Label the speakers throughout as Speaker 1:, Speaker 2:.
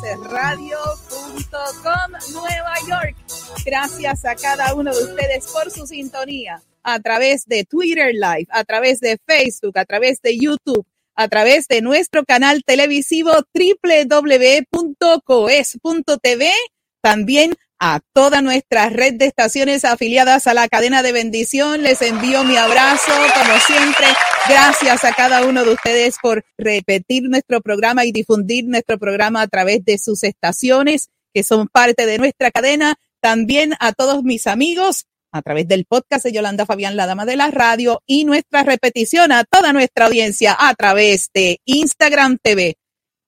Speaker 1: coesradio.com Nueva York. Gracias a cada uno de ustedes por su sintonía a través de Twitter Live, a través de Facebook, a través de YouTube, a través de nuestro canal televisivo www.coes.tv, también a toda nuestra red de estaciones afiliadas a la cadena de bendición. Les envío mi abrazo, como siempre. Gracias a cada uno de ustedes por repetir nuestro programa y difundir nuestro programa a través de sus estaciones, que son parte de nuestra cadena. También a todos mis amigos a través del podcast de Yolanda Fabián, la dama de la radio, y nuestra repetición a toda nuestra audiencia a través de Instagram TV.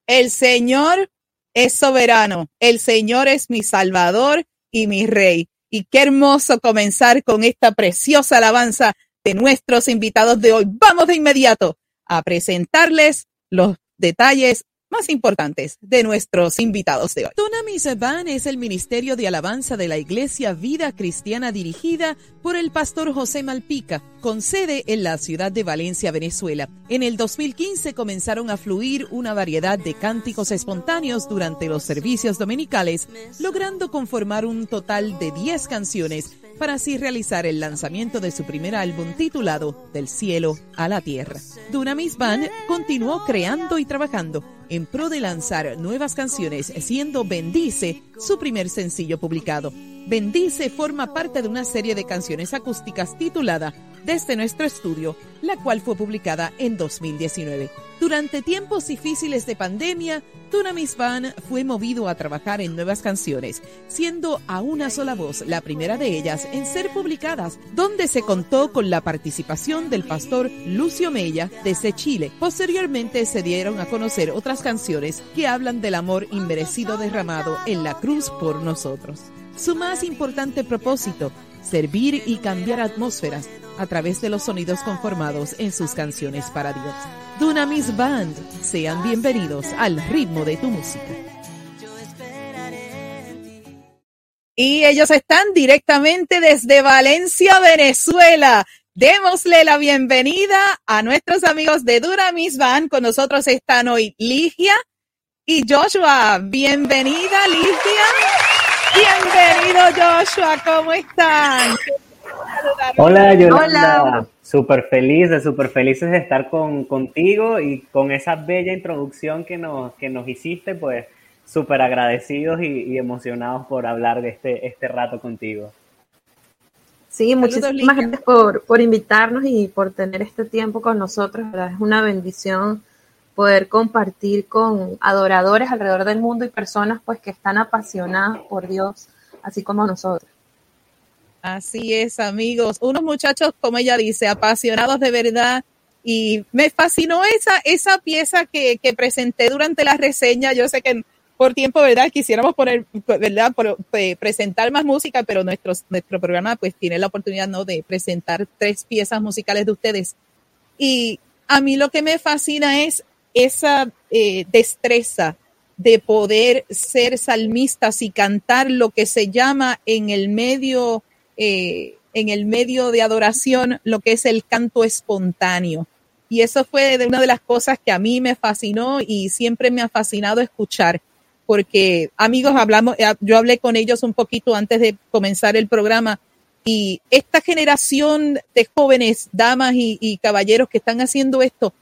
Speaker 1: El Señor es soberano, el Señor es mi Salvador y mi Rey. Y qué hermoso comenzar con esta preciosa alabanza de nuestros invitados de hoy. Vamos de inmediato a presentarles los detalles más importantes de nuestros invitados de hoy. Van es el ministerio de alabanza de la Iglesia Vida Cristiana dirigida por el pastor José Malpica, con sede en la ciudad de Valencia, Venezuela. En el 2015 comenzaron a fluir una variedad de cánticos espontáneos durante los servicios dominicales, logrando conformar un total de 10 canciones para así realizar el lanzamiento de su primer álbum titulado Del cielo a la tierra. Dunamis Band continuó creando y trabajando en pro de lanzar nuevas canciones, siendo Bendice su primer sencillo publicado. Bendice forma parte de una serie de canciones acústicas titulada Desde nuestro estudio, la cual fue publicada en 2019. Durante tiempos difíciles de pandemia, Tunamis Van fue movido a trabajar en nuevas canciones, siendo a una sola voz la primera de ellas en ser publicadas, donde se contó con la participación del pastor Lucio Mella desde Chile. Posteriormente se dieron a conocer otras canciones que hablan del amor inmerecido derramado en la cruz por nosotros. Su más importante propósito, servir y cambiar atmósferas a través de los sonidos conformados en sus canciones para Dios. Dunamis Band, sean bienvenidos al ritmo de tu música. Y ellos están directamente desde Valencia, Venezuela. Démosle la bienvenida a nuestros amigos de Dunamis Band. Con nosotros están hoy Ligia y Joshua. Bienvenida, Ligia. Bienvenido, Joshua. ¿Cómo están?
Speaker 2: Hola, Yolanda. Súper felices, súper felices de estar con, contigo y con esa bella introducción que nos, que nos hiciste, pues súper agradecidos y, emocionados por hablar de este, este rato contigo.
Speaker 3: Sí, muchísimas gracias por, por invitarnos y por tener este tiempo con nosotros. Es una bendición poder compartir con adoradores alrededor del mundo y personas pues que están apasionadas por Dios, así como nosotros.
Speaker 1: Así es, amigos. Unos muchachos, como ella dice, apasionados de verdad. Y me fascinó esa, esa pieza que, que presenté durante la reseña. Yo sé que por tiempo, ¿verdad? Quisiéramos poner, ¿verdad? Eh, presentar más música, pero nuestro, nuestro programa pues tiene la oportunidad, ¿no? De presentar tres piezas musicales de ustedes. Y a mí lo que me fascina es esa eh, destreza de poder ser salmistas y cantar lo que se llama en el medio eh, en el medio de adoración lo que es el canto espontáneo. Y eso fue de una de las cosas que a mí me fascinó y siempre me ha fascinado escuchar, porque amigos, hablamos, eh, yo hablé con ellos un poquito antes de comenzar el programa y esta generación de jóvenes, damas y, y caballeros que están haciendo esto,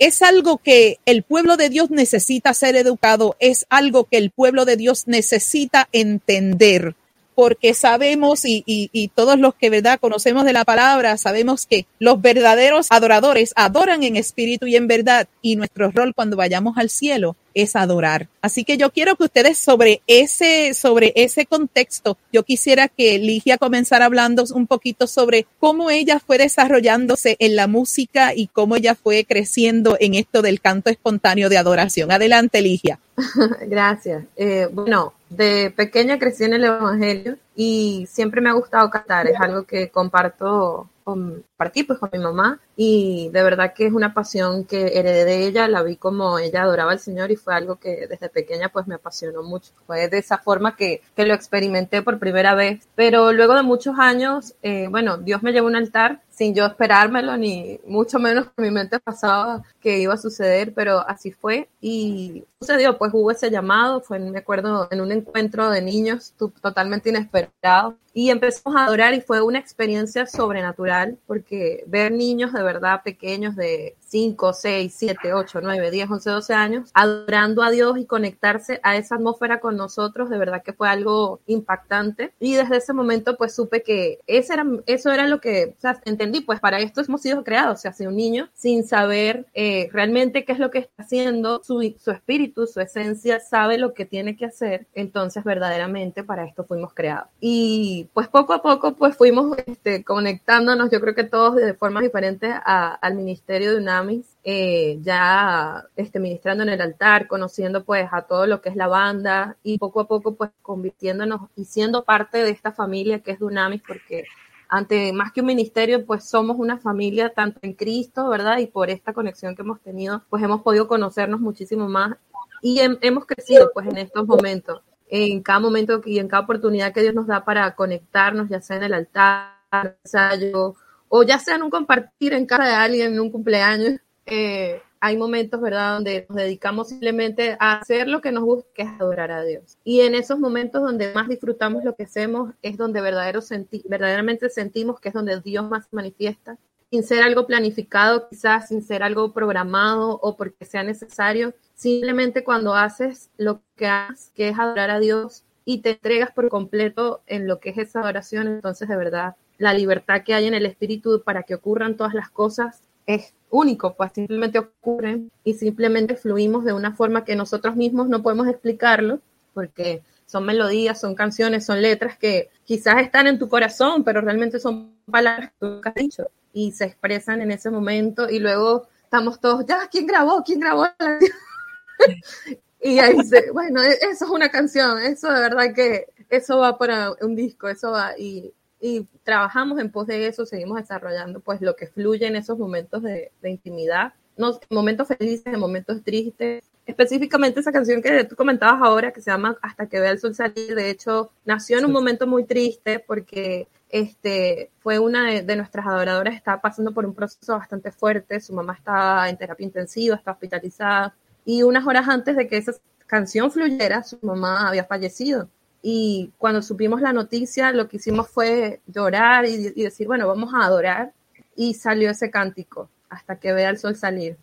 Speaker 1: es algo que el pueblo de Dios necesita ser educado, es algo que el pueblo de Dios necesita entender porque sabemos y, y, todos los que verdad conocemos de la palabra, sabemos que los verdaderos adoradores adoran en espíritu y en verdad y nuestro rol cuando vayamos al cielo es adorar. Así que yo quiero que ustedes sobre ese, sobre ese contexto, yo quisiera que Ligia comenzara hablando un poquito sobre cómo ella fue desarrollándose en la música y cómo ella fue creciendo en esto del canto espontáneo de adoración. Adelante, Ligia.
Speaker 3: Gracias. Eh, bueno, de pequeña crecí en el Evangelio y siempre me ha gustado cantar. Es algo que comparto compartí pues con mi mamá y de verdad que es una pasión que heredé de ella, la vi como ella adoraba al Señor y fue algo que desde pequeña pues me apasionó mucho. Fue de esa forma que, que lo experimenté por primera vez. Pero luego de muchos años, eh, bueno, Dios me llevó un altar sin yo esperármelo, ni mucho menos que mi mente pasaba que iba a suceder, pero así fue. Y sucedió, pues hubo ese llamado, fue, me acuerdo, en un encuentro de niños totalmente inesperado. Y empezamos a adorar y fue una experiencia sobrenatural porque ver niños de verdad pequeños de 5, 6, 7, 8, 9, 10, 11, 12 años adorando a Dios y conectarse a esa atmósfera con nosotros, de verdad que fue algo impactante. Y desde ese momento pues supe que eso era, eso era lo que, o sea, entendí, pues para esto hemos sido creados, o sea, un niño sin saber eh, realmente qué es lo que está haciendo, su, su espíritu, su esencia sabe lo que tiene que hacer, entonces verdaderamente para esto fuimos creados. Y pues poco a poco pues fuimos este, conectándonos, yo creo que todos de formas diferentes al ministerio de UNAMIS, eh, ya este, ministrando en el altar, conociendo pues a todo lo que es la banda y poco a poco pues convirtiéndonos y siendo parte de esta familia que es Dunamis porque ante más que un ministerio, pues somos una familia tanto en Cristo, ¿verdad? Y por esta conexión que hemos tenido, pues hemos podido conocernos muchísimo más y hemos crecido pues en estos momentos en cada momento y en cada oportunidad que Dios nos da para conectarnos, ya sea en el altar, ensayo, o ya sea en un compartir en casa de alguien, en un cumpleaños. Eh, hay momentos, ¿verdad?, donde nos dedicamos simplemente a hacer lo que nos gusta, que es adorar a Dios. Y en esos momentos donde más disfrutamos lo que hacemos, es donde verdadero verdaderamente sentimos que es donde Dios más se manifiesta, sin ser algo planificado, quizás sin ser algo programado o porque sea necesario, Simplemente cuando haces lo que haces, que es adorar a Dios y te entregas por completo en lo que es esa adoración, entonces de verdad la libertad que hay en el espíritu para que ocurran todas las cosas es único, pues simplemente ocurren y simplemente fluimos de una forma que nosotros mismos no podemos explicarlo, porque son melodías, son canciones, son letras que quizás están en tu corazón, pero realmente son palabras que tú has dicho y se expresan en ese momento y luego estamos todos, ya, ¿quién grabó? ¿Quién grabó y ahí dice, bueno, e-, eso es una canción, eso de verdad que eso va para un disco, eso va y, y trabajamos en pos de eso, seguimos desarrollando pues lo que fluye en esos momentos de, de intimidad, no, momentos felices, en momentos tristes. Específicamente esa canción que tú comentabas ahora, que se llama Hasta que vea el sol salir, de hecho, nació en un momento muy triste porque este, fue una de, de, nuestras adoradoras, estaba pasando por un proceso bastante fuerte, su mamá estaba en terapia intensiva, estaba hospitalizada, y unas horas antes de que esa canción fluyera, su mamá había fallecido. Y cuando supimos la noticia, lo que hicimos fue llorar y, decir, bueno, vamos a adorar. Y salió ese cántico, hasta que vea el sol salir.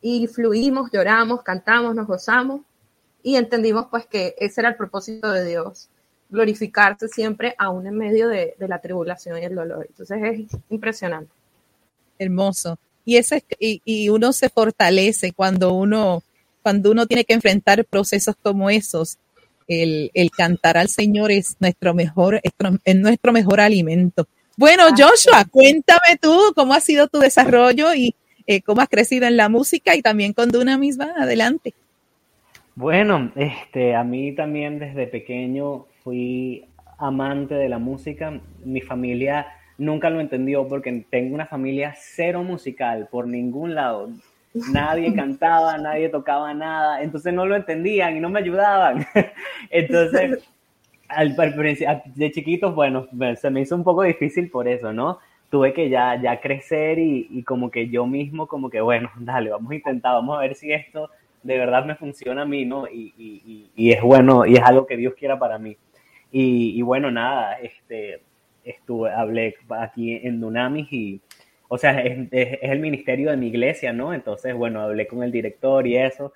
Speaker 3: Y fluimos, lloramos, cantamos, nos gozamos y entendimos pues que ese era el propósito de Dios, glorificarse siempre aún en medio de, de la tribulación y el dolor. Entonces es impresionante.
Speaker 1: Hermoso. Y, ese, y, y uno se fortalece cuando uno cuando uno tiene que enfrentar procesos como esos, el, cantar al Señor es nuestro mejor, es nuestro mejor alimento. Bueno, Joshua, cuéntame tú cómo ha sido tu desarrollo y eh, cómo has crecido en la música y también con Duna misma. Adelante.
Speaker 2: Bueno, este, a mí también desde pequeño fui amante de la música. Mi familia nunca lo entendió porque tengo una familia cero musical por ningún lado nadie cantaba, nadie tocaba nada, entonces no lo entendían y no me ayudaban. entonces, al, de chiquitos, bueno, se me hizo un poco difícil por eso, ¿no? Tuve que ya, ya crecer y, como que yo mismo, como que, bueno, dale, vamos a intentar, vamos a ver si esto de verdad me funciona a mí, ¿no? Y, y es bueno, y es algo que Dios quiera para mí. Y, bueno, nada, este, estuve, hablé aquí en Dunamis y o sea, es, el ministerio de mi iglesia, ¿no? Entonces, bueno, hablé con el director y eso.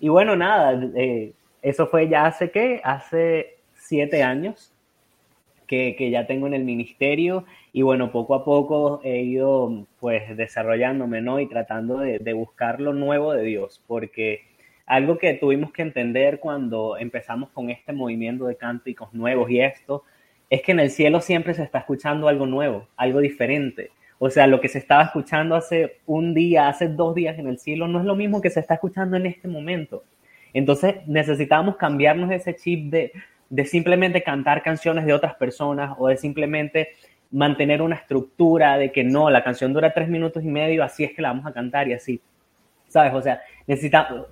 Speaker 2: Y bueno, nada, eh, eso fue ya hace qué, hace siete años. que, que, ya tengo en el ministerio y bueno, poco a poco he ido pues desarrollándome, ¿no? Y tratando de, de buscar lo nuevo de Dios, porque algo que tuvimos que entender cuando empezamos con este movimiento de cánticos nuevos y esto, es que en el cielo siempre se está escuchando algo nuevo, algo diferente. O sea, lo que se estaba escuchando hace un día, hace dos días en el cielo, no es lo mismo que se está escuchando en este momento. Entonces necesitábamos cambiarnos ese chip de, de simplemente cantar canciones de otras personas o de simplemente mantener una estructura de que no, la canción dura tres minutos y medio, así es que la vamos a cantar y así. ¿Sabes? O sea,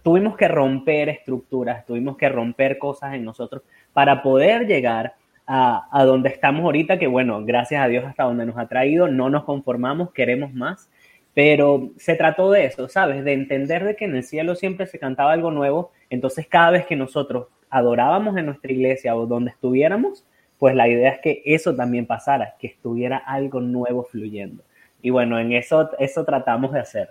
Speaker 2: tuvimos que romper estructuras, tuvimos que romper cosas en nosotros para poder llegar a, a, donde estamos ahorita, que bueno, gracias a Dios hasta donde nos ha traído, no nos conformamos, queremos más, pero se trató de eso, ¿sabes? De entender de que en el cielo siempre se cantaba algo nuevo, entonces cada vez que nosotros adorábamos en nuestra iglesia o donde estuviéramos, pues la idea es que eso también pasara, que estuviera algo nuevo fluyendo. Y bueno, en eso, eso tratamos de hacer.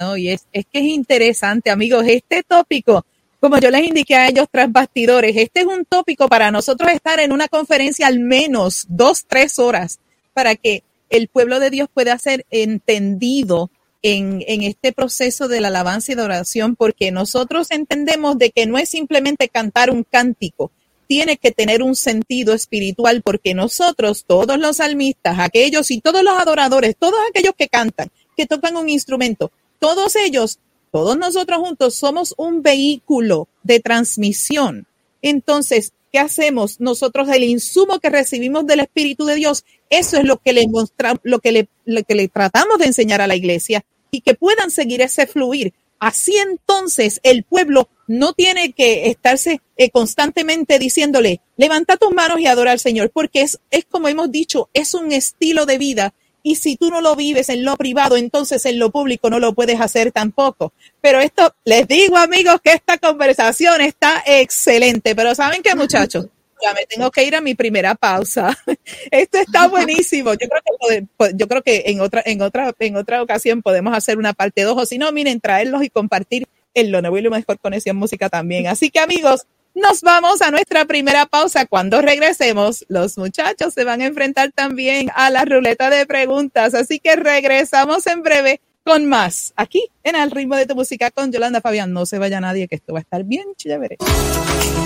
Speaker 1: No, y es, es que es interesante, amigos, este tópico, como yo les indiqué a ellos tras bastidores, este es un tópico para nosotros estar en una conferencia al menos dos, tres horas para que el pueblo de Dios pueda ser entendido en, en, este proceso de la alabanza y de oración, porque nosotros entendemos de que no es simplemente cantar un cántico, tiene que tener un sentido espiritual, porque nosotros, todos los salmistas, aquellos y todos los adoradores, todos aquellos que cantan, que tocan un instrumento, todos ellos, todos nosotros juntos somos un vehículo de transmisión. Entonces, ¿qué hacemos? Nosotros el insumo que recibimos del Espíritu de Dios, eso es lo que le mostramos, lo que le, lo que le tratamos de enseñar a la iglesia y que puedan seguir ese fluir. Así entonces el pueblo no tiene que estarse eh, constantemente diciéndole, levanta tus manos y adora al Señor, porque es, es como hemos dicho, es un estilo de vida y si tú no lo vives en lo privado, entonces en lo público no lo puedes hacer tampoco. Pero esto, les digo amigos que esta conversación está excelente, pero ¿saben qué muchachos? Ya me tengo que ir a mi primera pausa. Esto está buenísimo. Yo creo que, yo creo que en otra, en otra, en otra ocasión podemos hacer una parte dos, o si no, miren, traerlos y compartir en lo nuevo y lo mejor conexión música también. Así que amigos, nos vamos a nuestra primera pausa. Cuando regresemos, los muchachos se van a enfrentar también a la ruleta de preguntas. Así que regresamos en breve con más aquí en El ritmo de tu música con Yolanda Fabián. No se vaya nadie que esto va a estar bien chévere.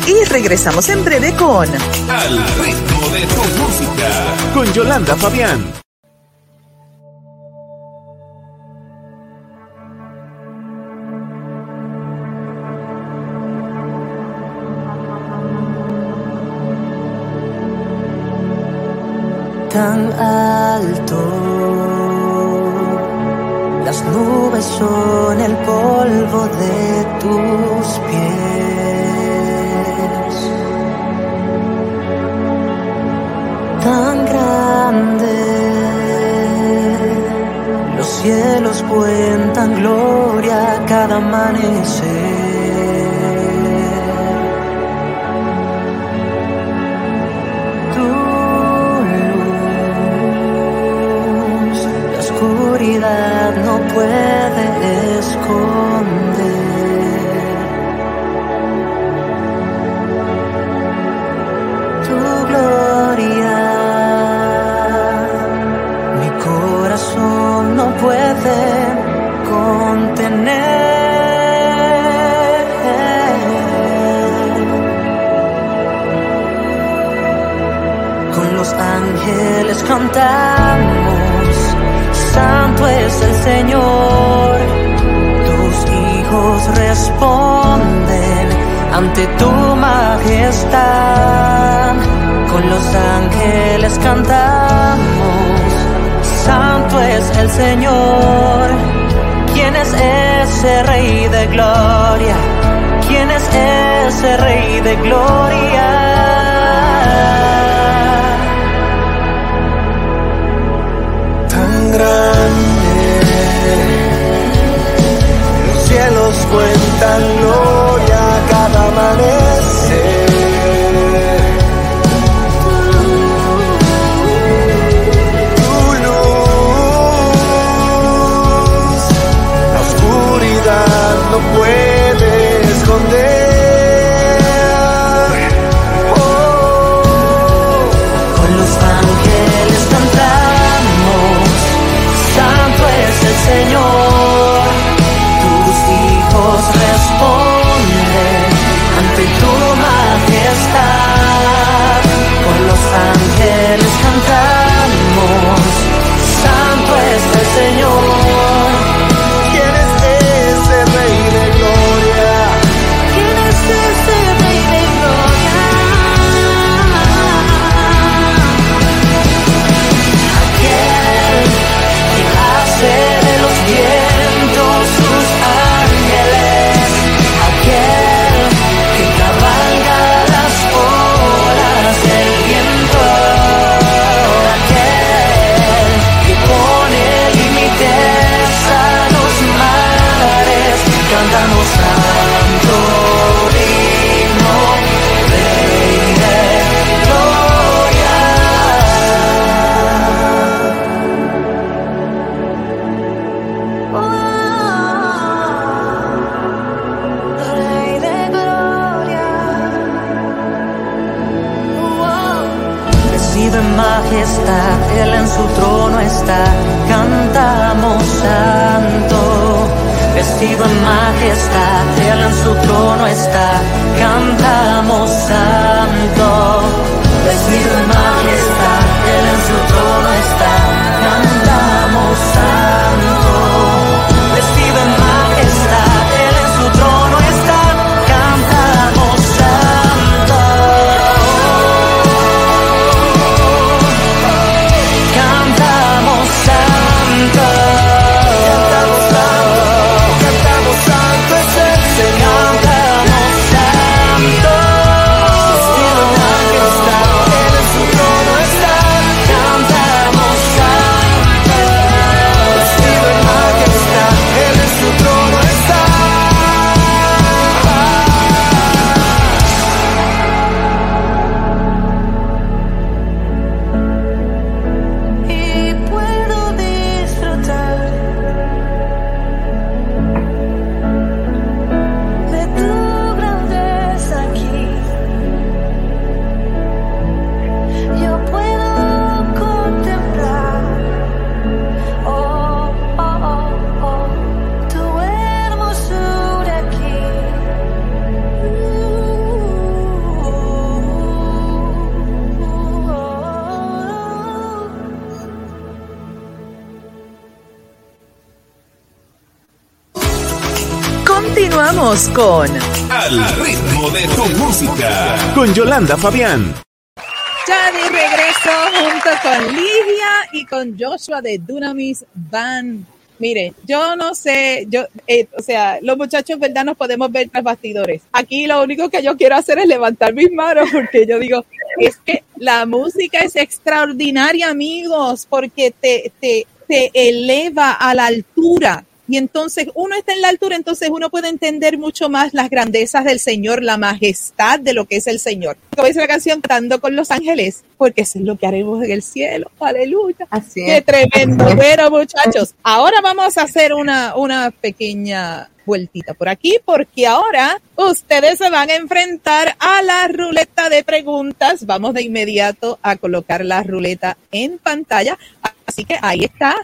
Speaker 4: Y regresamos en breve con Al ritmo de tu música con Yolanda Fabián.
Speaker 5: Tan alto. Las nubes son el polvo de tus pies. Tan grande. Los cielos cuentan gloria cada amanecer. No puede esconder. Tu gloria, mi corazón no puede contener. Con los ángeles cantamos santo es el Señor. Tus hijos responden ante tu majestad. Con los ángeles cantamos, santo es el Señor. ¿Quién es ese rey de gloria? ¿Quién es ese rey de gloria? grande. Cielos cuentan gloria cada amanecer.
Speaker 4: Yolanda Fabián.
Speaker 1: Ya de regreso junto con Ligia y con Joshua de Dunamis Band. Mire, yo no sé, yo, eh, o sea, los muchachos, ¿verdad? Nos podemos ver tras bastidores. Aquí lo único que yo quiero hacer es levantar mis manos porque yo digo, es que la música es extraordinaria, amigos, porque te, te, te eleva a la altura. Y entonces uno está en la altura, entonces uno puede entender mucho más las grandezas del Señor, la majestad de lo que es el Señor. Como dice la canción, cantando con los ángeles, porque eso es lo que haremos en el cielo. Aleluya.
Speaker 3: Así
Speaker 1: Qué
Speaker 3: es.
Speaker 1: tremendo. Bueno, muchachos, ahora vamos a hacer una, una pequeña vueltita por aquí, porque ahora ustedes se van a enfrentar a la ruleta de preguntas. Vamos de inmediato a colocar la ruleta en pantalla. Así que ahí está.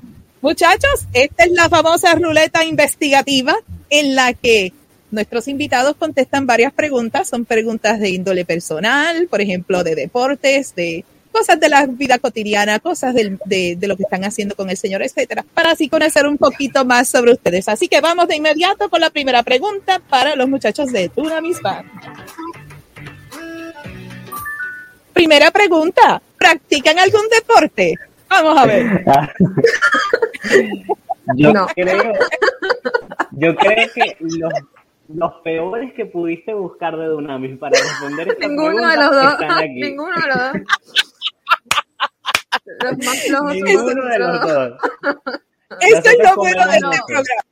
Speaker 1: Muchachos, esta es la famosa ruleta investigativa en la que nuestros invitados contestan varias preguntas. Son preguntas de índole personal, por ejemplo, de deportes, de cosas de la vida cotidiana, cosas de, lo que están haciendo con el Señor, etcétera, para así conocer un poquito más sobre ustedes. Así que vamos de inmediato con la primera pregunta para los muchachos de Dunamis Band. Primera pregunta, ¿practican algún deporte? Vamos a ver.
Speaker 2: Yo
Speaker 3: No.
Speaker 2: creo, yo creo que los, los peores que pudiste buscar de Dunamis para responder esta
Speaker 3: Ninguno de los dos.
Speaker 2: están aquí.
Speaker 3: Ninguno de los dos. Los más flojos son
Speaker 2: Ninguno de los dos.
Speaker 1: Eso es lo bueno de este programa.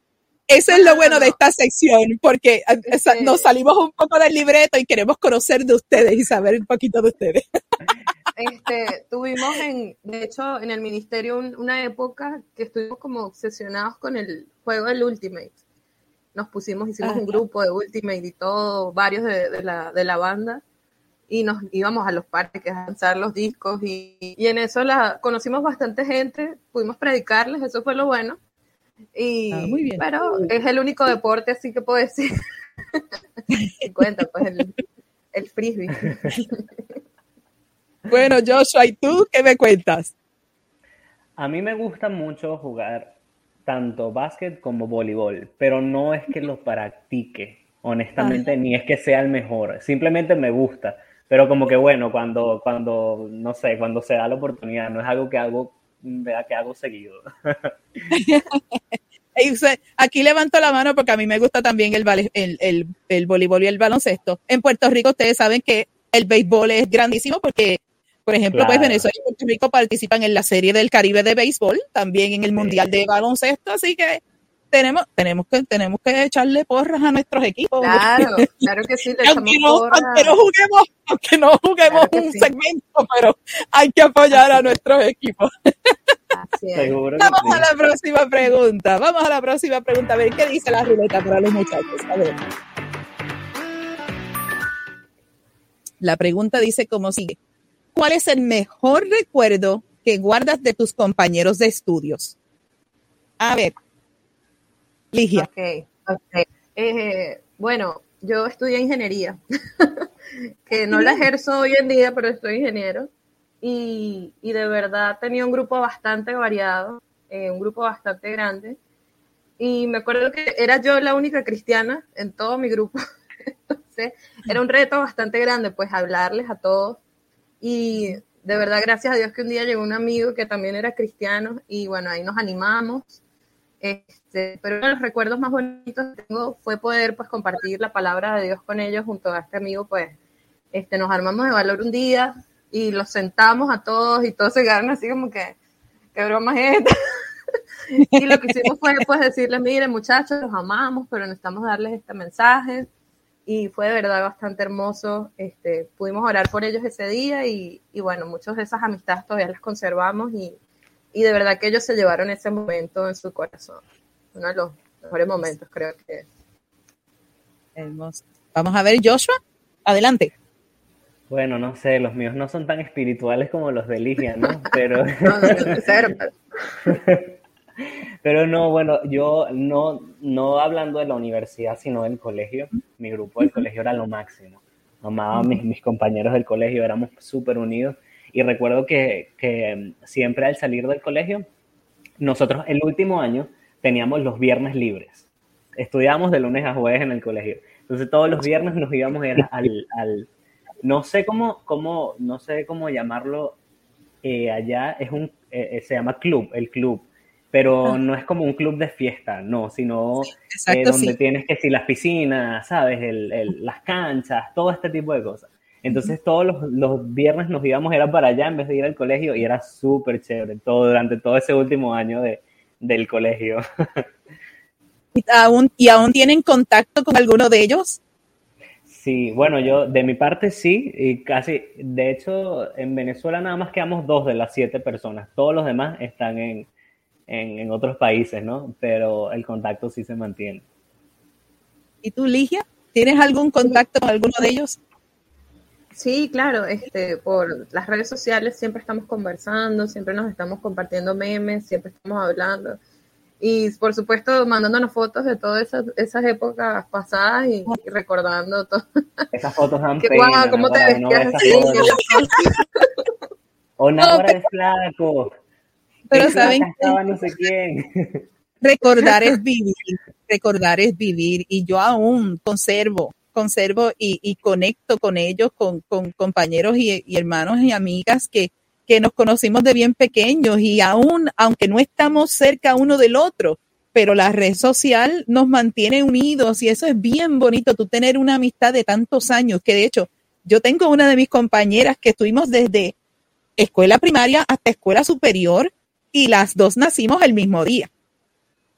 Speaker 1: Eso es lo bueno de esta sección, porque eh, nos salimos un poco del libreto y queremos conocer de ustedes y saber un poquito de ustedes.
Speaker 3: Este, tuvimos en, de hecho, en el ministerio un- una época que estuvimos como obsesionados con el juego del Ultimate. Nos pusimos, hicimos
Speaker 1: Ajá.
Speaker 3: un grupo de Ultimate y todo, varios de, de la, de la banda, y nos íbamos a los parques a lanzar los discos, y, y en eso la, conocimos bastante gente, pudimos predicarles, eso fue lo bueno. Y,
Speaker 1: Ah, muy bien.
Speaker 3: Pero es el único deporte, así que puedo decir. Cuenta, pues, el, el frisbee.
Speaker 1: Bueno, Joshua, ¿y tú qué me cuentas?
Speaker 2: A mí me gusta mucho jugar tanto básquet como voleibol, pero no es que lo practique, honestamente, ni es que sea el mejor, simplemente me gusta, pero como que bueno, cuando, cuando, no sé, cuando se da la oportunidad, no es algo que hago, vea, que hago seguido.
Speaker 1: Aquí levanto la mano porque a mí me gusta también el, vale- el, el, el voleibol y el baloncesto. En Puerto Rico ustedes saben que el béisbol es grandísimo porque, por ejemplo, pues. Venezuela y Puerto Rico participan en la Serie del Caribe de béisbol, también en el Mundial de baloncesto, así que tenemos, tenemos que, tenemos que echarle porras a nuestros equipos.
Speaker 3: Claro, claro que sí, le
Speaker 1: aunque, no, aunque no juguemos, aunque no juguemos
Speaker 3: Claro
Speaker 1: un
Speaker 3: sí.
Speaker 1: segmento, pero hay que apoyar a nuestros equipos. Vamos
Speaker 2: sí.
Speaker 1: a la próxima pregunta. Vamos a la próxima pregunta. A ver qué dice la ruleta para los muchachos. A ver. La pregunta dice como sigue. ¿Cuál es el mejor recuerdo que guardas de tus compañeros de estudios? A ver, Ligia.
Speaker 3: Ok, ok. Eh, bueno, yo estudié ingeniería, que no la ejerzo hoy en día, pero estoy ingeniero. Y, y de verdad tenía un grupo bastante variado, eh, un grupo bastante grande. Y me acuerdo que era yo la única cristiana en todo mi grupo. Entonces, era un reto bastante grande, pues, hablarles a todos. Y de verdad, gracias a Dios que un día llegó un amigo que también era cristiano y bueno, ahí nos animamos. Este, pero uno de los recuerdos más bonitos que tengo fue poder pues compartir la palabra de Dios con ellos junto a este amigo, pues este, nos armamos de valor un día y los sentamos a todos y todos se quedaron así como que, qué broma es esta. y lo que hicimos fue pues decirles, miren muchachos, los amamos, pero necesitamos darles este mensaje y fue de verdad bastante hermoso. Este, pudimos orar por ellos ese día y, y bueno, muchas de esas amistades todavía las conservamos y, y de verdad que ellos se llevaron ese momento en su corazón. Uno de los mejores momentos, creo que
Speaker 1: Hermoso. Vamos a ver, Joshua, adelante.
Speaker 2: Bueno, no sé, los míos no son tan espirituales como los de Ligia, ¿no? Pero... no, no ser, pero... no, bueno, yo no, no hablando de la universidad, sino del colegio, mi grupo del colegio era lo máximo. Amaba a mis, mis compañeros del colegio, éramos súper unidos y recuerdo que, siempre al salir del colegio, nosotros el último año teníamos los viernes libres. Estudiábamos de lunes a jueves en el colegio. Entonces todos los viernes nos íbamos a ir al, no sé cómo, cómo, no sé cómo llamarlo eh, allá, es un, eh, eh, se llama club, el club, pero ah. no es como un club de fiesta, no, sino donde tienes que si las piscinas, sabes, las canchas, todo este tipo de cosas. Entonces todos los, viernes nos íbamos era para allá en vez de ir al colegio y era súper chévere todo durante todo ese último año de, del colegio.
Speaker 1: ¿Y aún, ¿Y aún tienen contacto con alguno de ellos?
Speaker 2: Sí, bueno, yo de mi parte sí, y casi, de hecho, en Venezuela nada más quedamos dos de las siete personas, todos los demás están en, en otros países, ¿no? Pero el contacto sí se mantiene.
Speaker 1: ¿Y tú, Ligia? ¿Tienes algún contacto con alguno de ellos?
Speaker 3: Sí, claro, este, por las redes sociales siempre estamos conversando, siempre nos estamos compartiendo memes, siempre estamos hablando. Y por supuesto, mandándonos fotos de todas esas, esas épocas pasadas y, recordando todo.
Speaker 2: Esas fotos dan pena, ¿cómo te vestías así? O flaco.
Speaker 1: Pero saben no sé quién. Recordar es vivir, recordar es vivir. Y yo aún conservo conservo y, conecto con ellos, con, compañeros y, hermanos y amigas que, que nos conocimos de bien pequeños y aún, aunque no estamos cerca uno del otro, pero la red social nos mantiene unidos y eso es bien bonito, tú tener una amistad de tantos años, que de hecho yo tengo una de mis compañeras que estuvimos desde escuela primaria hasta escuela superior y las dos nacimos el mismo día.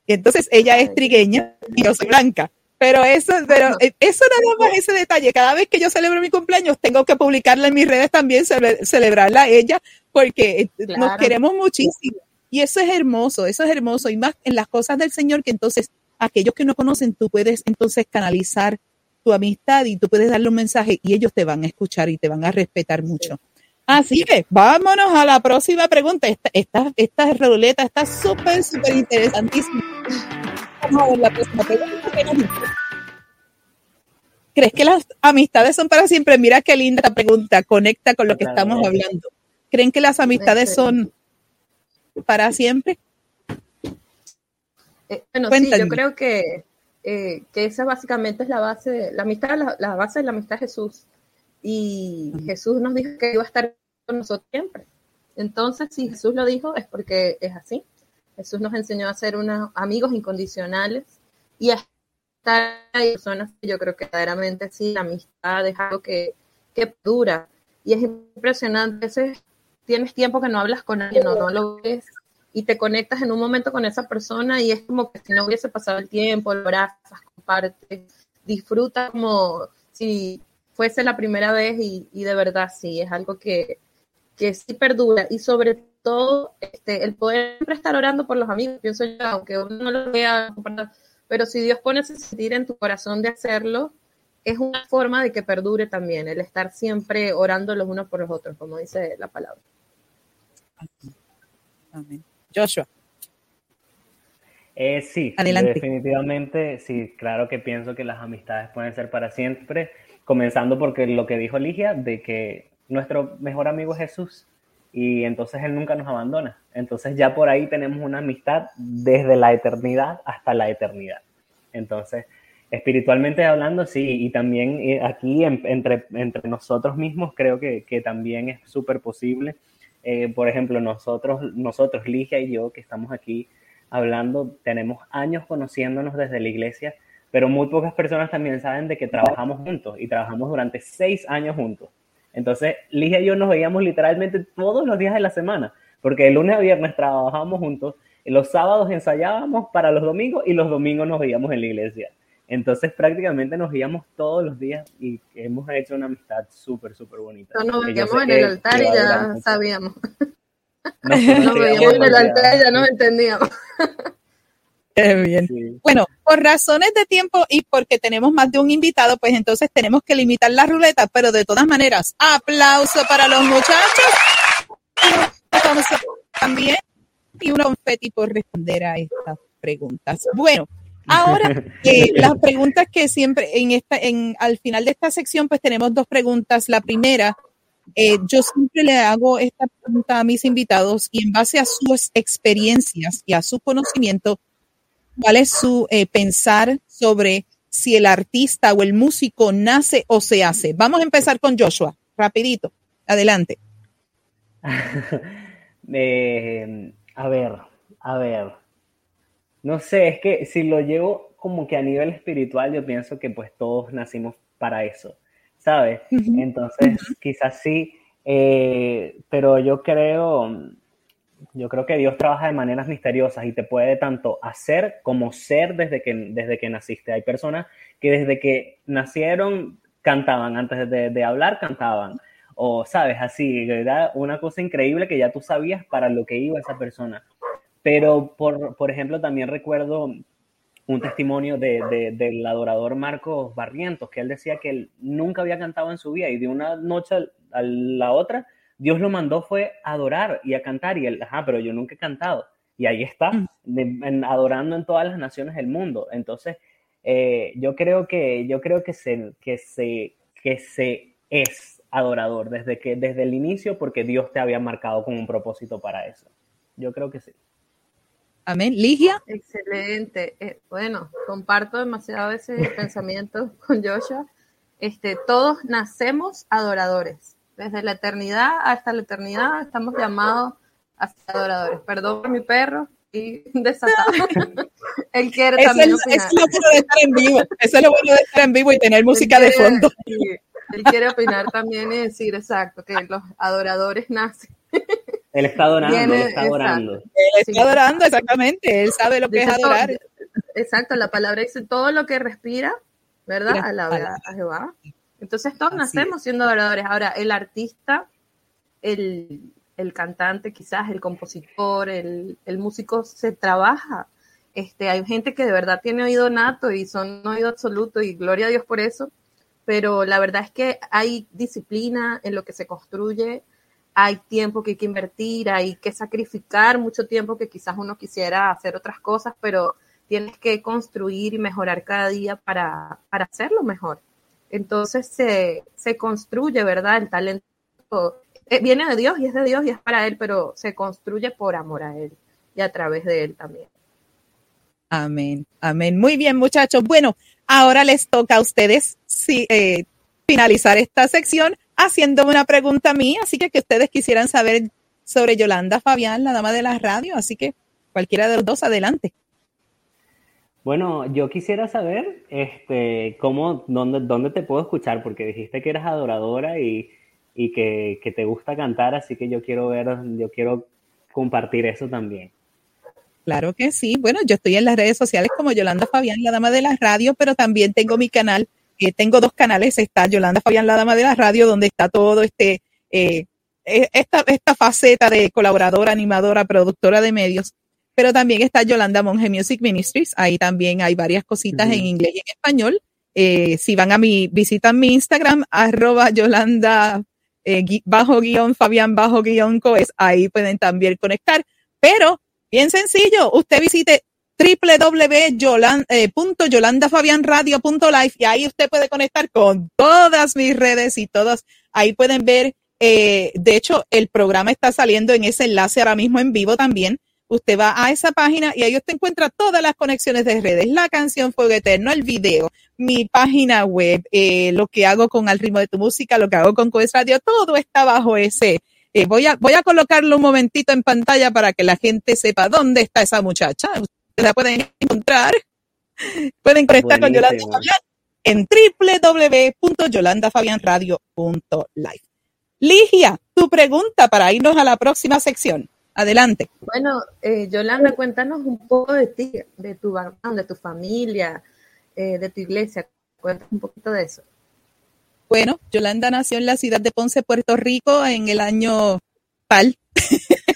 Speaker 1: Y entonces ella es trigueña y yo soy blanca. Pero eso, pero eh, eso nada más ese detalle. Cada vez que yo celebro mi cumpleaños, tengo que publicarla en mis redes también, celebrarla a ella, porque eh, nos queremos muchísimo. Y eso es hermoso, eso es hermoso. Y más en las cosas del Señor, que entonces aquellos que no conocen, tú puedes entonces canalizar tu amistad y tú puedes darle un mensaje y ellos te van a escuchar y te van a respetar mucho. Así que vámonos a la próxima pregunta. Esta, esta, esta ruleta está súper, súper interesantísima. ¿Crees que las amistades son para siempre? Mira qué linda esta pregunta, conecta con lo que estamos hablando. ¿Creen que las amistades son para siempre?
Speaker 3: Eh, bueno, sí, yo creo que, eh, que esa básicamente es la base, la amistad, la, la base de la amistad de Jesús. Y Jesús nos dijo que iba a estar con nosotros siempre. Entonces, si Jesús lo dijo, es porque es así. Jesús nos enseñó a ser unos amigos incondicionales y a estar ahí personas que yo creo que verdaderamente sí, la amistad es algo que, que dura. Y es impresionante, a veces tienes tiempo que no hablas con alguien o no lo ves y te conectas en un momento con esa persona y es como que si no hubiese pasado el tiempo, lo abrazas, compartes, disfrutas como si fuese la primera vez y, y de verdad sí, es algo que, que sí perdura y sobre todo este, el poder siempre estar orando por los amigos, pienso yo, aunque uno no lo vea, pero si Dios pone ese sentir en tu corazón de hacerlo, es una forma de que perdure también, el estar siempre orando los unos por los otros, como dice la palabra.
Speaker 1: Amén. Joshua.
Speaker 2: Eh, sí, definitivamente, sí, claro que pienso que las amistades pueden ser para siempre, comenzando porque lo que dijo Ligia, de que nuestro mejor amigo es Jesús y entonces Él nunca nos abandona. Entonces ya por ahí tenemos una amistad desde la eternidad hasta la eternidad. Entonces, espiritualmente hablando, sí, y también eh, aquí entre, entre nosotros mismos creo que, que también es súper posible. Eh, por ejemplo, nosotros, nosotros, Ligia y yo, que estamos aquí hablando, tenemos años conociéndonos desde la iglesia, pero muy pocas personas también saben de que trabajamos juntos y trabajamos durante seis años juntos. Entonces, Ligia y yo nos veíamos literalmente todos los días de la semana, porque de lunes a viernes trabajábamos juntos, los sábados ensayábamos para los domingos y los domingos nos veíamos en la iglesia. Entonces prácticamente nos veíamos todos los días y hemos hecho una amistad súper, súper bonita.
Speaker 3: No, nos veíamos en el altar y ya sabíamos. Nos, veíamos en el altar y ya nos entendíamos.
Speaker 1: Qué bien. Bueno, por razones de tiempo y porque tenemos más de un invitado, pues entonces tenemos que limitar la ruleta, pero de todas maneras, aplauso para los muchachos. También y un confeti por responder a estas preguntas. Bueno, ahora eh, las preguntas que siempre en esta, en al final de esta sección, pues tenemos dos preguntas. La primera, eh, yo siempre le hago esta pregunta a mis invitados y en base a sus experiencias y a su conocimiento, ¿cuál es su eh, pensar sobre si el artista o el músico nace o se hace? Vamos a empezar con Joshua, rapidito, adelante.
Speaker 2: A ver, a ver. No sé, es que si lo llevo como que a nivel espiritual, yo pienso que pues todos nacimos para eso, ¿sabes? Entonces, quizás sí, eh, pero yo creo, yo creo que Dios trabaja de maneras misteriosas y te puede tanto hacer como ser desde que, desde que naciste. Hay personas que desde que nacieron cantaban, antes de, hablar cantaban o sabes, así, era una cosa increíble que ya tú sabías para lo que iba esa persona. Pero, por, por ejemplo, también recuerdo un testimonio de, del adorador Marcos Barrientos, que él decía que él nunca había cantado en su vida y de una noche a la otra, Dios lo mandó fue a adorar y a cantar y él, ajá, pero yo nunca he cantado. Y ahí está, mm. adorando en todas las naciones del mundo. Entonces, eh, yo creo que, yo creo que se, que se, que se es adorador desde, que, desde el inicio porque Dios te había marcado con un propósito para eso. Yo creo que sí.
Speaker 1: Amén. Ligia.
Speaker 3: Excelente. Eh, bueno, comparto demasiado ese pensamiento con Joshua. Este, todos nacemos adoradores. Desde la eternidad hasta la eternidad estamos llamados a ser adoradores. Perdón por mi perro y desatado. Él quiere también.
Speaker 1: Eso es lo bueno de estar en vivo. Eso es lo bueno de estar en vivo y tener música de fondo.
Speaker 3: Él quiere opinar también y decir, exacto, que los adoradores nacen.
Speaker 2: Él está adorando, él está adorando.
Speaker 1: Él está adorando, exactamente. Él sabe lo que es adorar.
Speaker 3: exacto, la palabra dice todo lo que respira, ¿verdad? Alaba a Jehová. Entonces todos nacemos siendo adoradores. Ahora, el artista, el, el cantante, quizás el compositor, el, el, músico, se trabaja. Este, hay gente que de verdad tiene oído nato y son oído absoluto y gloria a Dios por eso pero la verdad es que hay disciplina en lo que se construye, hay tiempo que hay que invertir, hay que sacrificar mucho tiempo que quizás uno quisiera hacer otras cosas, pero tienes que construir y mejorar cada día para, hacerlo mejor. Entonces se, se construye, ¿verdad? El talento eh, viene de Dios y es de Dios y es para Él, pero se construye por amor a Él y a través de Él también.
Speaker 1: Amén, amén. Muy bien, muchachos. Bueno, Ahora les toca a ustedes eh, finalizar esta sección haciéndome una pregunta a mí, así que que ustedes quisieran saber sobre Yolanda Fabián, la dama de la radio, así que cualquiera de los dos, adelante.
Speaker 2: Bueno, yo quisiera saber, este, cómo, dónde, dónde te puedo escuchar, porque dijiste que eras adoradora y, que, que, te gusta cantar, así que yo quiero ver, yo quiero compartir eso también.
Speaker 1: Claro que sí. Bueno, yo estoy en las redes sociales como Yolanda Fabián, la dama de la radio, pero también tengo mi canal. Eh, tengo dos canales. Está Yolanda Fabián, la dama de la radio, donde está todo este, eh, e, esta, esta faceta de colaboradora, animadora, productora de medios. Pero también está Yolanda Monge Music Ministries. Ahí también hay varias cositas en inglés y en español. Eh, si van a mi, visitan mi Instagram, arroba Yolanda eh, bajo guion, Fabián bajo guion Coes, ahí pueden también conectar. Pero, bien sencillo, usted visite www.yolandafabianradio.life y ahí usted puede conectar con todas mis redes y todas, ahí pueden ver, eh, de hecho, el programa está saliendo en ese enlace ahora mismo en vivo también. Usted va a esa página y ahí usted encuentra todas las conexiones de redes, la canción Fuego Eterno, el video, mi página web, eh, lo que hago con Al ritmo de tu música, lo que hago con Coes Radio, todo está bajo ese. Eh, voy, a, voy a colocarlo un momentito en pantalla para que la gente sepa dónde está esa muchacha la pueden encontrar. Pueden conectar con Yolanda Fabián en www.yolandafabianradio.live. Ligia, tu pregunta para irnos a la próxima sección. Adelante.
Speaker 3: Bueno, eh, Yolanda, cuéntanos un poco de ti, de tu background, de tu familia, eh, de tu iglesia. Cuéntanos un poquito de eso.
Speaker 1: Bueno, Yolanda nació en la ciudad de Ponce, Puerto Rico, en el año tal.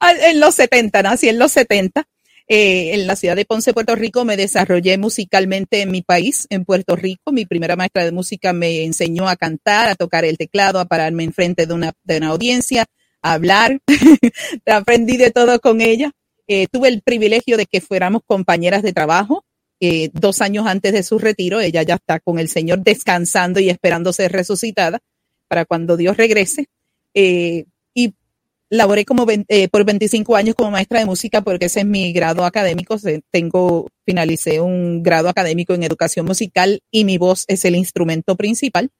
Speaker 1: Ah, en los 70, nací en los 70. Eh, en la ciudad de Ponce, Puerto Rico, me desarrollé musicalmente en mi país, en Puerto Rico. Mi primera maestra de música me enseñó a cantar, a tocar el teclado, a pararme enfrente de una, de una audiencia, hablar. Aprendí de todo con ella. Eh, tuve el privilegio de que fuéramos compañeras de trabajo. Eh, dos años antes de su retiro, ella ya está con el Señor descansando y esperando ser resucitada para cuando Dios regrese. y laboré como eh, por 25 años como maestra de música porque ese es mi grado académico. Tengo, finalicé un grado académico en educación musical y mi voz es el instrumento principal.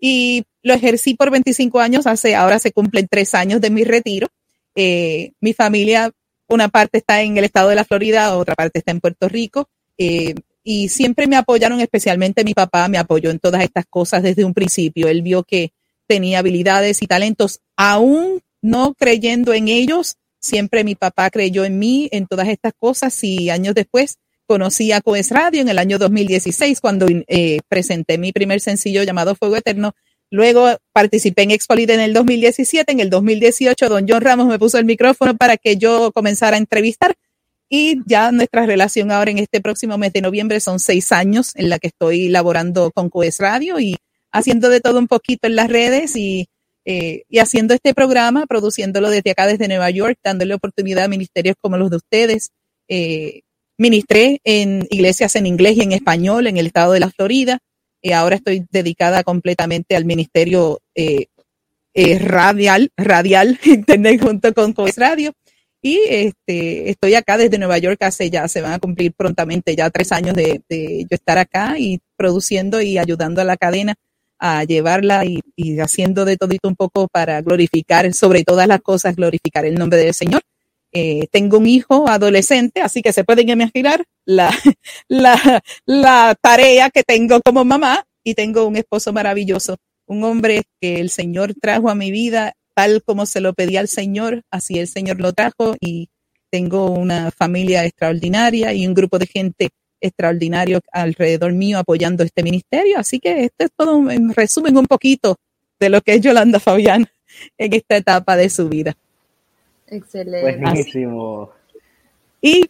Speaker 1: Y lo ejercí por 25 años, hace, ahora se cumplen tres años de mi retiro. Eh, mi familia, una parte está en el estado de la Florida, otra parte está en Puerto Rico. Eh, y siempre me apoyaron, especialmente mi papá me apoyó en todas estas cosas desde un principio. Él vio que tenía habilidades y talentos, aún no creyendo en ellos. Siempre mi papá creyó en mí, en todas estas cosas y años después conocí a Coes Radio en el año 2016 cuando eh, presenté mi primer sencillo llamado Fuego Eterno. Luego participé en Expolide en el 2017. En el 2018, don John Ramos me puso el micrófono para que yo comenzara a entrevistar. Y ya nuestra relación ahora en este próximo mes de noviembre son seis años en la que estoy laborando con Coes Radio y haciendo de todo un poquito en las redes y eh, y haciendo este programa, produciéndolo desde acá, desde Nueva York, dándole oportunidad a ministerios como los de ustedes. Eh, ministré en iglesias en inglés y en español en el estado de la Florida. Y ahora estoy dedicada completamente al ministerio eh, radial, radial, internet junto con Coes Radio. Y este, estoy acá desde Nueva York hace ya, se van a cumplir prontamente ya tres años de, de yo estar acá y produciendo y ayudando a la cadena a llevarla y, haciendo de todito un poco para glorificar, sobre todas las cosas, glorificar el nombre del Señor. Eh, tengo un hijo adolescente, así que se pueden imaginar la, la, la tarea que tengo como mamá y tengo un esposo maravilloso, un hombre que el Señor trajo a mi vida tal como se lo pedía al Señor, así el Señor lo trajo y tengo una familia extraordinaria y un grupo de gente extraordinario alrededor mío apoyando este ministerio. Así que este es todo en resumen un poquito de lo que es Yolanda Fabián en esta etapa de su vida.
Speaker 3: Excelente.
Speaker 2: Buenísimo.
Speaker 1: Y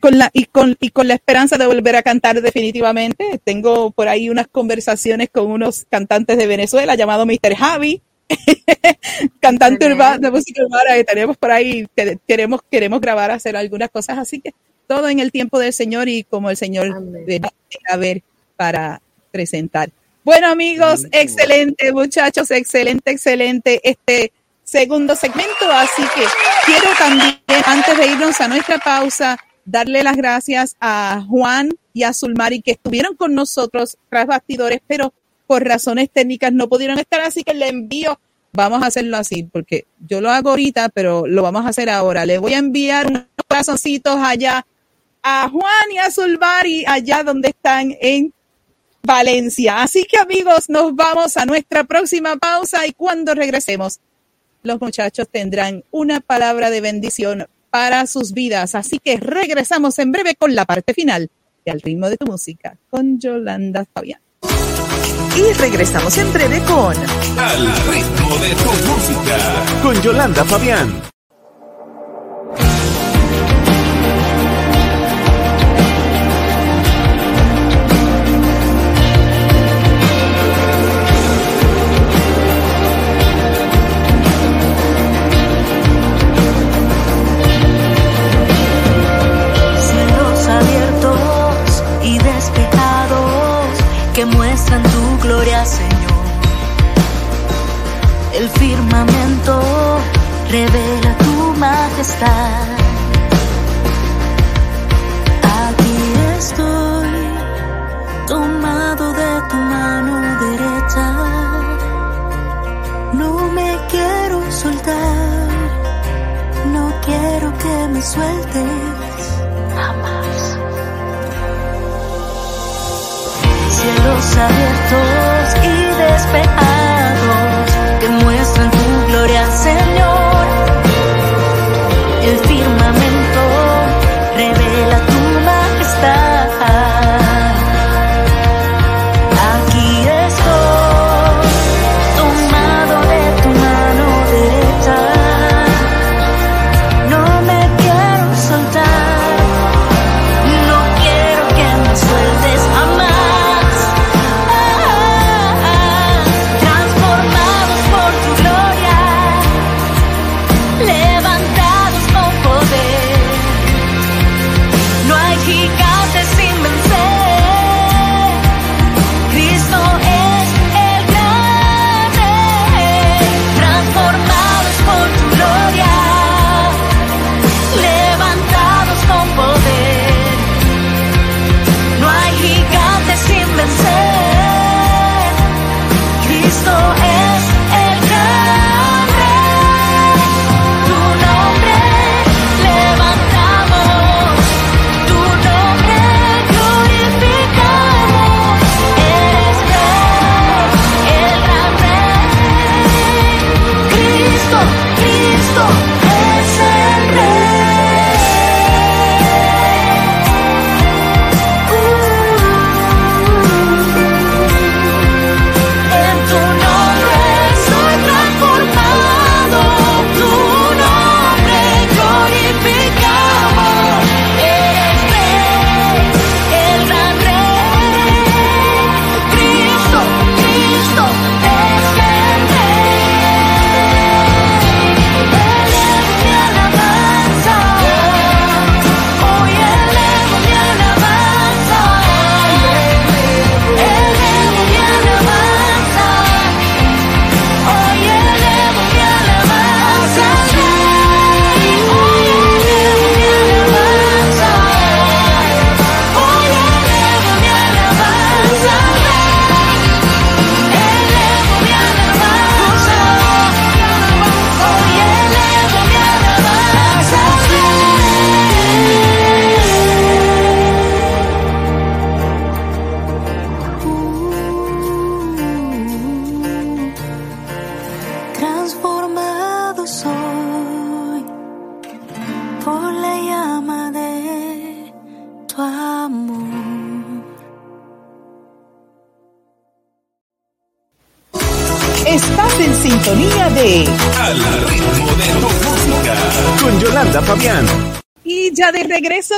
Speaker 1: con la y con y con la esperanza de volver a cantar definitivamente. Tengo por ahí unas conversaciones con unos cantantes de Venezuela llamado Mr. Javi, cantante urbano de música urbana que tenemos por ahí queremos queremos grabar hacer algunas cosas así que todo en el tiempo del Señor y como el Señor debe haber para presentar. Bueno, amigos, excelente, muchachos, excelente, excelente este segundo segmento. Así que quiero también, antes de irnos a nuestra pausa, darle las gracias a Juan y a Zulmari que estuvieron con nosotros tras bastidores, pero por razones técnicas no pudieron estar, así que le envío. Vamos a hacerlo así, porque yo lo hago ahorita, pero lo vamos a hacer ahora. Le voy a enviar unos corazoncitos allá a Juan y a Zulbari allá donde están en Valencia. Así que amigos, nos vamos a nuestra próxima pausa y cuando regresemos, los muchachos tendrán una palabra de bendición para sus vidas. Así que regresamos en breve con la parte final de Al ritmo de tu música con Yolanda Fabián.
Speaker 6: Y regresamos en breve con
Speaker 4: Al ritmo de tu música con Yolanda Fabián.
Speaker 5: que muestran tu gloria, Señor. El firmamento revela tu majestad. Aquí estoy, tomado de tu mano derecha. No me quiero soltar, no quiero que me sueltes.
Speaker 7: Abiertos
Speaker 4: y despejados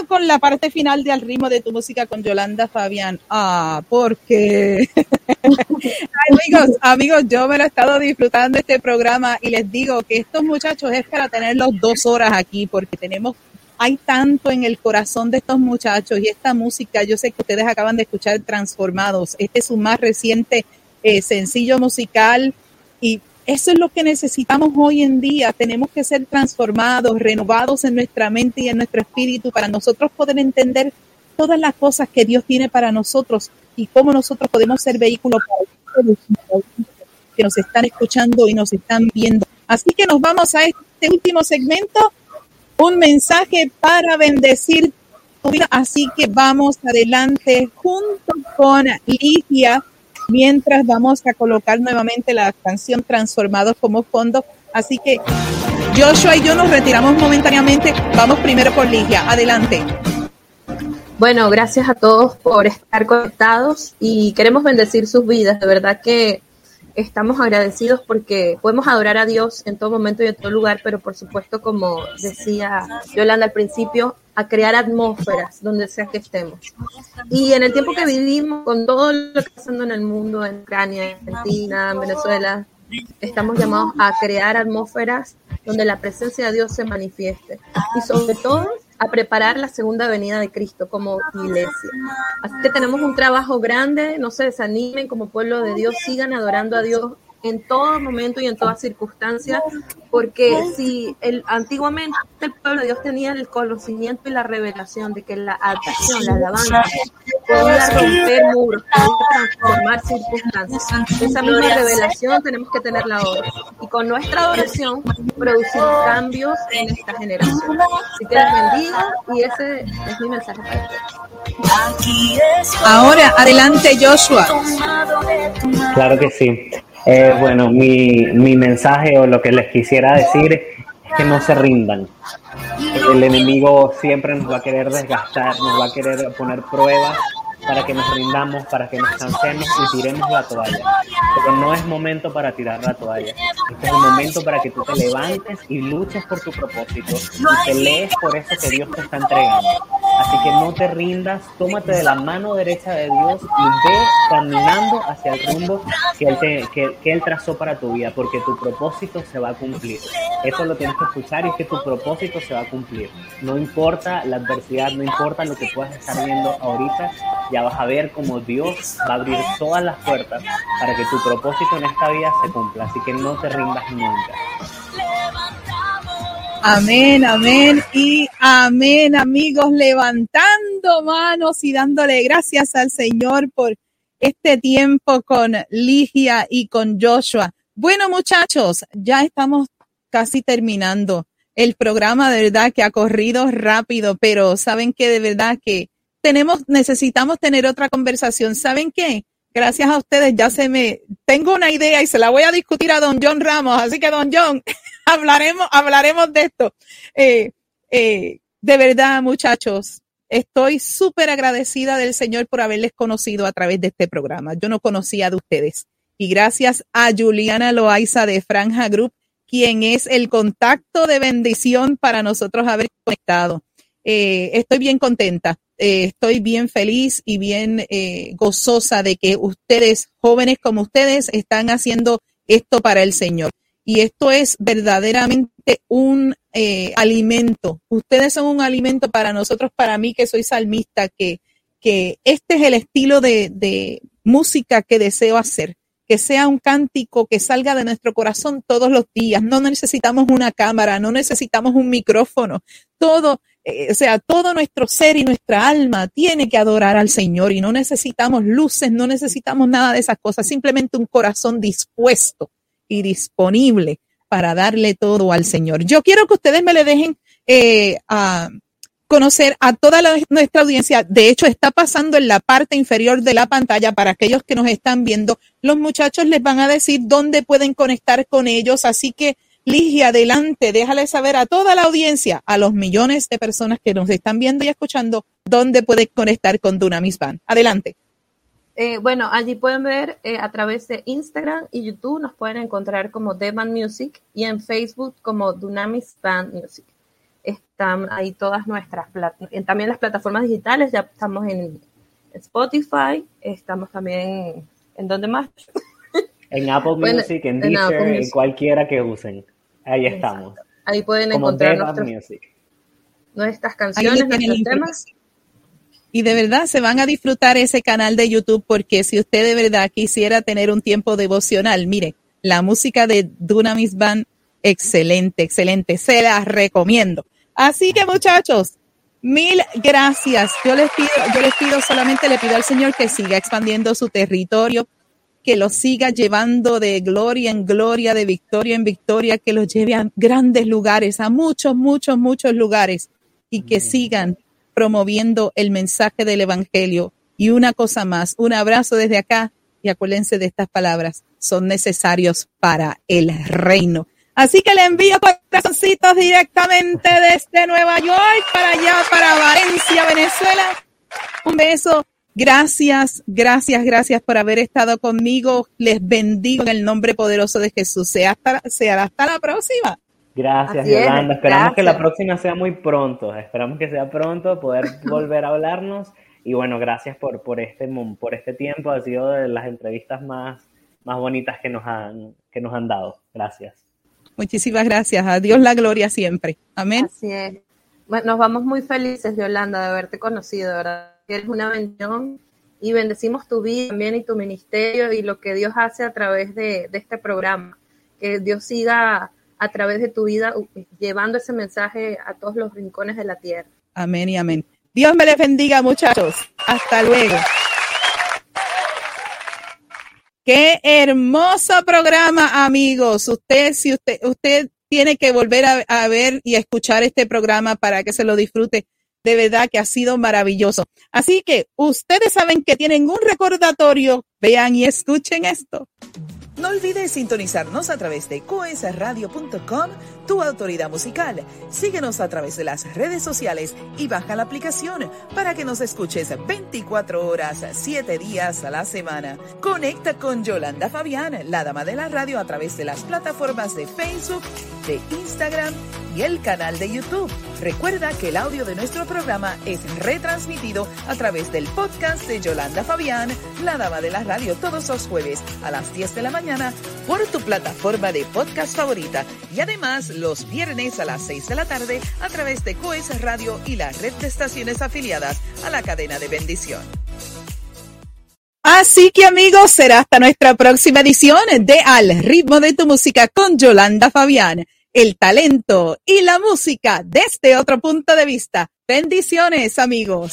Speaker 4: con la parte final de Al ritmo de tu música con Yolanda Fabián. Ah, porque amigos, amigos, yo me lo he estado disfrutando este programa y les digo que estos muchachos es para tenerlos dos horas aquí porque tenemos hay tanto en el corazón de estos muchachos y esta música, yo sé que ustedes acaban de escuchar Transformados, este es su más reciente eh, sencillo musical y eso es lo que necesitamos hoy en día. Tenemos que ser transformados, renovados en nuestra mente y en nuestro espíritu para nosotros poder entender todas las cosas que Dios tiene para nosotros y cómo nosotros podemos ser vehículos que nos están escuchando y nos están viendo. Así que nos vamos a este último segmento, un mensaje para bendecir tu vida. Así que vamos adelante junto con Ligia mientras vamos a colocar nuevamente la canción Transformados como fondo. Así que Joshua y yo nos retiramos momentáneamente. Vamos primero por Ligia. Adelante.
Speaker 3: Bueno, gracias a todos por estar conectados y queremos bendecir sus vidas. De verdad que estamos agradecidos porque podemos adorar a Dios en todo momento y en todo lugar, pero por supuesto, como decía Yolanda al principio, a crear atmósferas donde sea que estemos. Y en el tiempo que vivimos, con todo lo que está pasando en el mundo, en Ucrania, en Argentina, en Venezuela, estamos llamados a crear atmósferas donde la presencia de Dios se manifieste. Y sobre todo, a preparar la segunda venida de Cristo como iglesia. Así que tenemos un trabajo grande, no se desanimen como pueblo de Dios, sigan adorando a Dios en todo momento y en toda circunstancia, porque si el, antiguamente el pueblo de Dios tenía el conocimiento y la revelación de que la adoración, la alabanza, podía romper muros, podía transformar circunstancias. Esa misma revelación tenemos que tenerla ahora. Y con nuestra adoración producir cambios en esta generación. Así que les bendiga y ese es mi mensaje para ustedes.
Speaker 1: Ahora, adelante Joshua.
Speaker 2: Claro que sí. Eh, bueno, mi, mi mensaje o lo que les quisiera decir es que no se rindan. El enemigo siempre nos va a querer desgastar, nos va a querer poner pruebas para que nos rindamos, para que nos cansemos y tiremos la toalla. Pero no es momento para tirar la toalla. Este es el momento para que tú te levantes y luches por tu propósito y pelees por eso que Dios te está entregando. Así que no te rindas, tómate de la mano derecha de Dios y ve caminando hacia el rumbo que Él, que, que él trazó para tu vida, porque tu propósito se va a cumplir. Eso lo tienes que escuchar y es que tu propósito se va a cumplir. No importa la adversidad, no importa lo que puedas estar viendo ahorita, ya vas a ver cómo Dios va a abrir todas las puertas para que tu propósito en esta vida se cumpla. Así que no te rindas nunca.
Speaker 1: Amén, amén y amén, amigos, levantando manos y dándole gracias al Señor por este tiempo con Ligia y con Joshua. Bueno, muchachos, ya estamos casi terminando el programa, de verdad que ha corrido rápido, pero saben que de verdad que tenemos, necesitamos tener otra conversación. ¿Saben qué? Gracias a ustedes ya se me, tengo una idea y se la voy a discutir a don John Ramos, así que don John, hablaremos, hablaremos de esto. Eh, eh, de verdad, muchachos, estoy súper agradecida del Señor por haberles conocido a través de este programa. Yo no conocía de ustedes. Y gracias a Juliana Loaiza de Franja Group, quien es el contacto de bendición para nosotros haber conectado. Eh, estoy bien contenta, eh, estoy bien feliz y bien eh, gozosa de que ustedes, jóvenes como ustedes, están haciendo esto para el Señor. Y esto es verdaderamente un alimento. Ustedes son un alimento para nosotros, para mí que soy salmista, que, que este es el estilo de, de música que deseo hacer que sea un cántico que salga de nuestro corazón todos los días. No necesitamos una cámara, no necesitamos un micrófono. Todo eh, o sea, todo nuestro ser y nuestra alma tiene que adorar al Señor y no necesitamos luces, no necesitamos nada de esas cosas, simplemente un corazón dispuesto y disponible para darle todo al Señor. Yo quiero que ustedes me le dejen eh, a conocer a toda nuestra audiencia. De hecho, está pasando en la parte inferior de la pantalla para aquellos que nos están viendo. Los muchachos les van a decir dónde pueden conectar con ellos, así que Ligia, adelante, déjale saber a toda la audiencia, a los millones de personas que nos están viendo y escuchando, dónde puede conectar con Dunamis Band. Adelante.
Speaker 3: Eh, bueno, allí pueden ver eh, a través de Instagram y YouTube, nos pueden encontrar como Deban Music y en Facebook como Dunamis Band Music. Están ahí todas nuestras plataformas, también las plataformas digitales, ya estamos en Spotify, estamos también en donde más.
Speaker 2: En Apple Music, en, Deezer, en cualquiera que usen. Ahí estamos.
Speaker 3: Ahí pueden encontrar nuestras canciones, nuestros temas.
Speaker 1: Y de verdad se van a disfrutar ese canal de YouTube porque si usted de verdad quisiera tener un tiempo devocional, mire, la música de Dunamis Band, excelente, excelente, se las recomiendo. Así que muchachos, mil gracias. Yo les pido, yo les pido solamente le pido al Señor que siga expandiendo su territorio, que los siga llevando de gloria en gloria, de victoria en victoria, que los lleve a grandes lugares, a muchos, muchos, muchos lugares y que sigan promoviendo el mensaje del Evangelio. Y una cosa más, un abrazo desde acá y acuérdense de estas palabras, son necesarios para el reino. Así que le envío corazoncitos directamente desde Nueva York para allá, para Valencia, Venezuela. Un beso Gracias, gracias, gracias por haber estado conmigo. Les bendigo en el nombre poderoso de Jesús. Sea hasta, sea hasta la próxima.
Speaker 2: Gracias, Yolanda. Esperamos que la próxima sea muy pronto. Esperamos que sea pronto, poder volver a hablarnos. Y bueno, gracias por, por, este, por este tiempo. Ha sido de las entrevistas más, más bonitas que nos, han, que nos han dado. Gracias.
Speaker 1: Muchísimas gracias. A Dios la gloria siempre. Amén.
Speaker 3: Así Bueno, nos vamos muy felices, Yolanda, de haberte conocido, ¿verdad? Eres una bendición y bendecimos tu vida también y tu ministerio y lo que Dios hace a través de, este programa. Que Dios siga a través de tu vida llevando ese mensaje a todos los rincones de la tierra.
Speaker 8: Amén y amén. Dios me les bendiga, muchachos. Hasta luego. Qué hermoso programa, amigos. Usted, si usted, usted tiene que volver a, ver y escuchar este programa para que se lo disfrute. De verdad que ha sido maravilloso. Así que ustedes saben que tienen un recordatorio. Vean y escuchen esto.
Speaker 1: No olvides sintonizarnos a través de coesradio.com, tu autoridad musical. Síguenos a través de las redes sociales y baja la aplicación para que nos escuches 24 horas, 7 días a la semana. Conecta con Yolanda Fabián, la dama de la radio, a través de las plataformas de Facebook, de Instagram y el canal de YouTube. Recuerda que el audio de nuestro programa es retransmitido a través del podcast de Yolanda Fabián, la dama de la radio, todos los jueves a las 10 de la mañana por tu plataforma de podcast favorita y además los viernes a las 6 de la tarde a través de Coes Radio y la red de estaciones afiliadas a la cadena de bendición.
Speaker 8: Así que amigos, será hasta nuestra próxima edición de Al ritmo de tu música con Yolanda Fabián, el talento y la música desde otro punto de vista. Bendiciones amigos.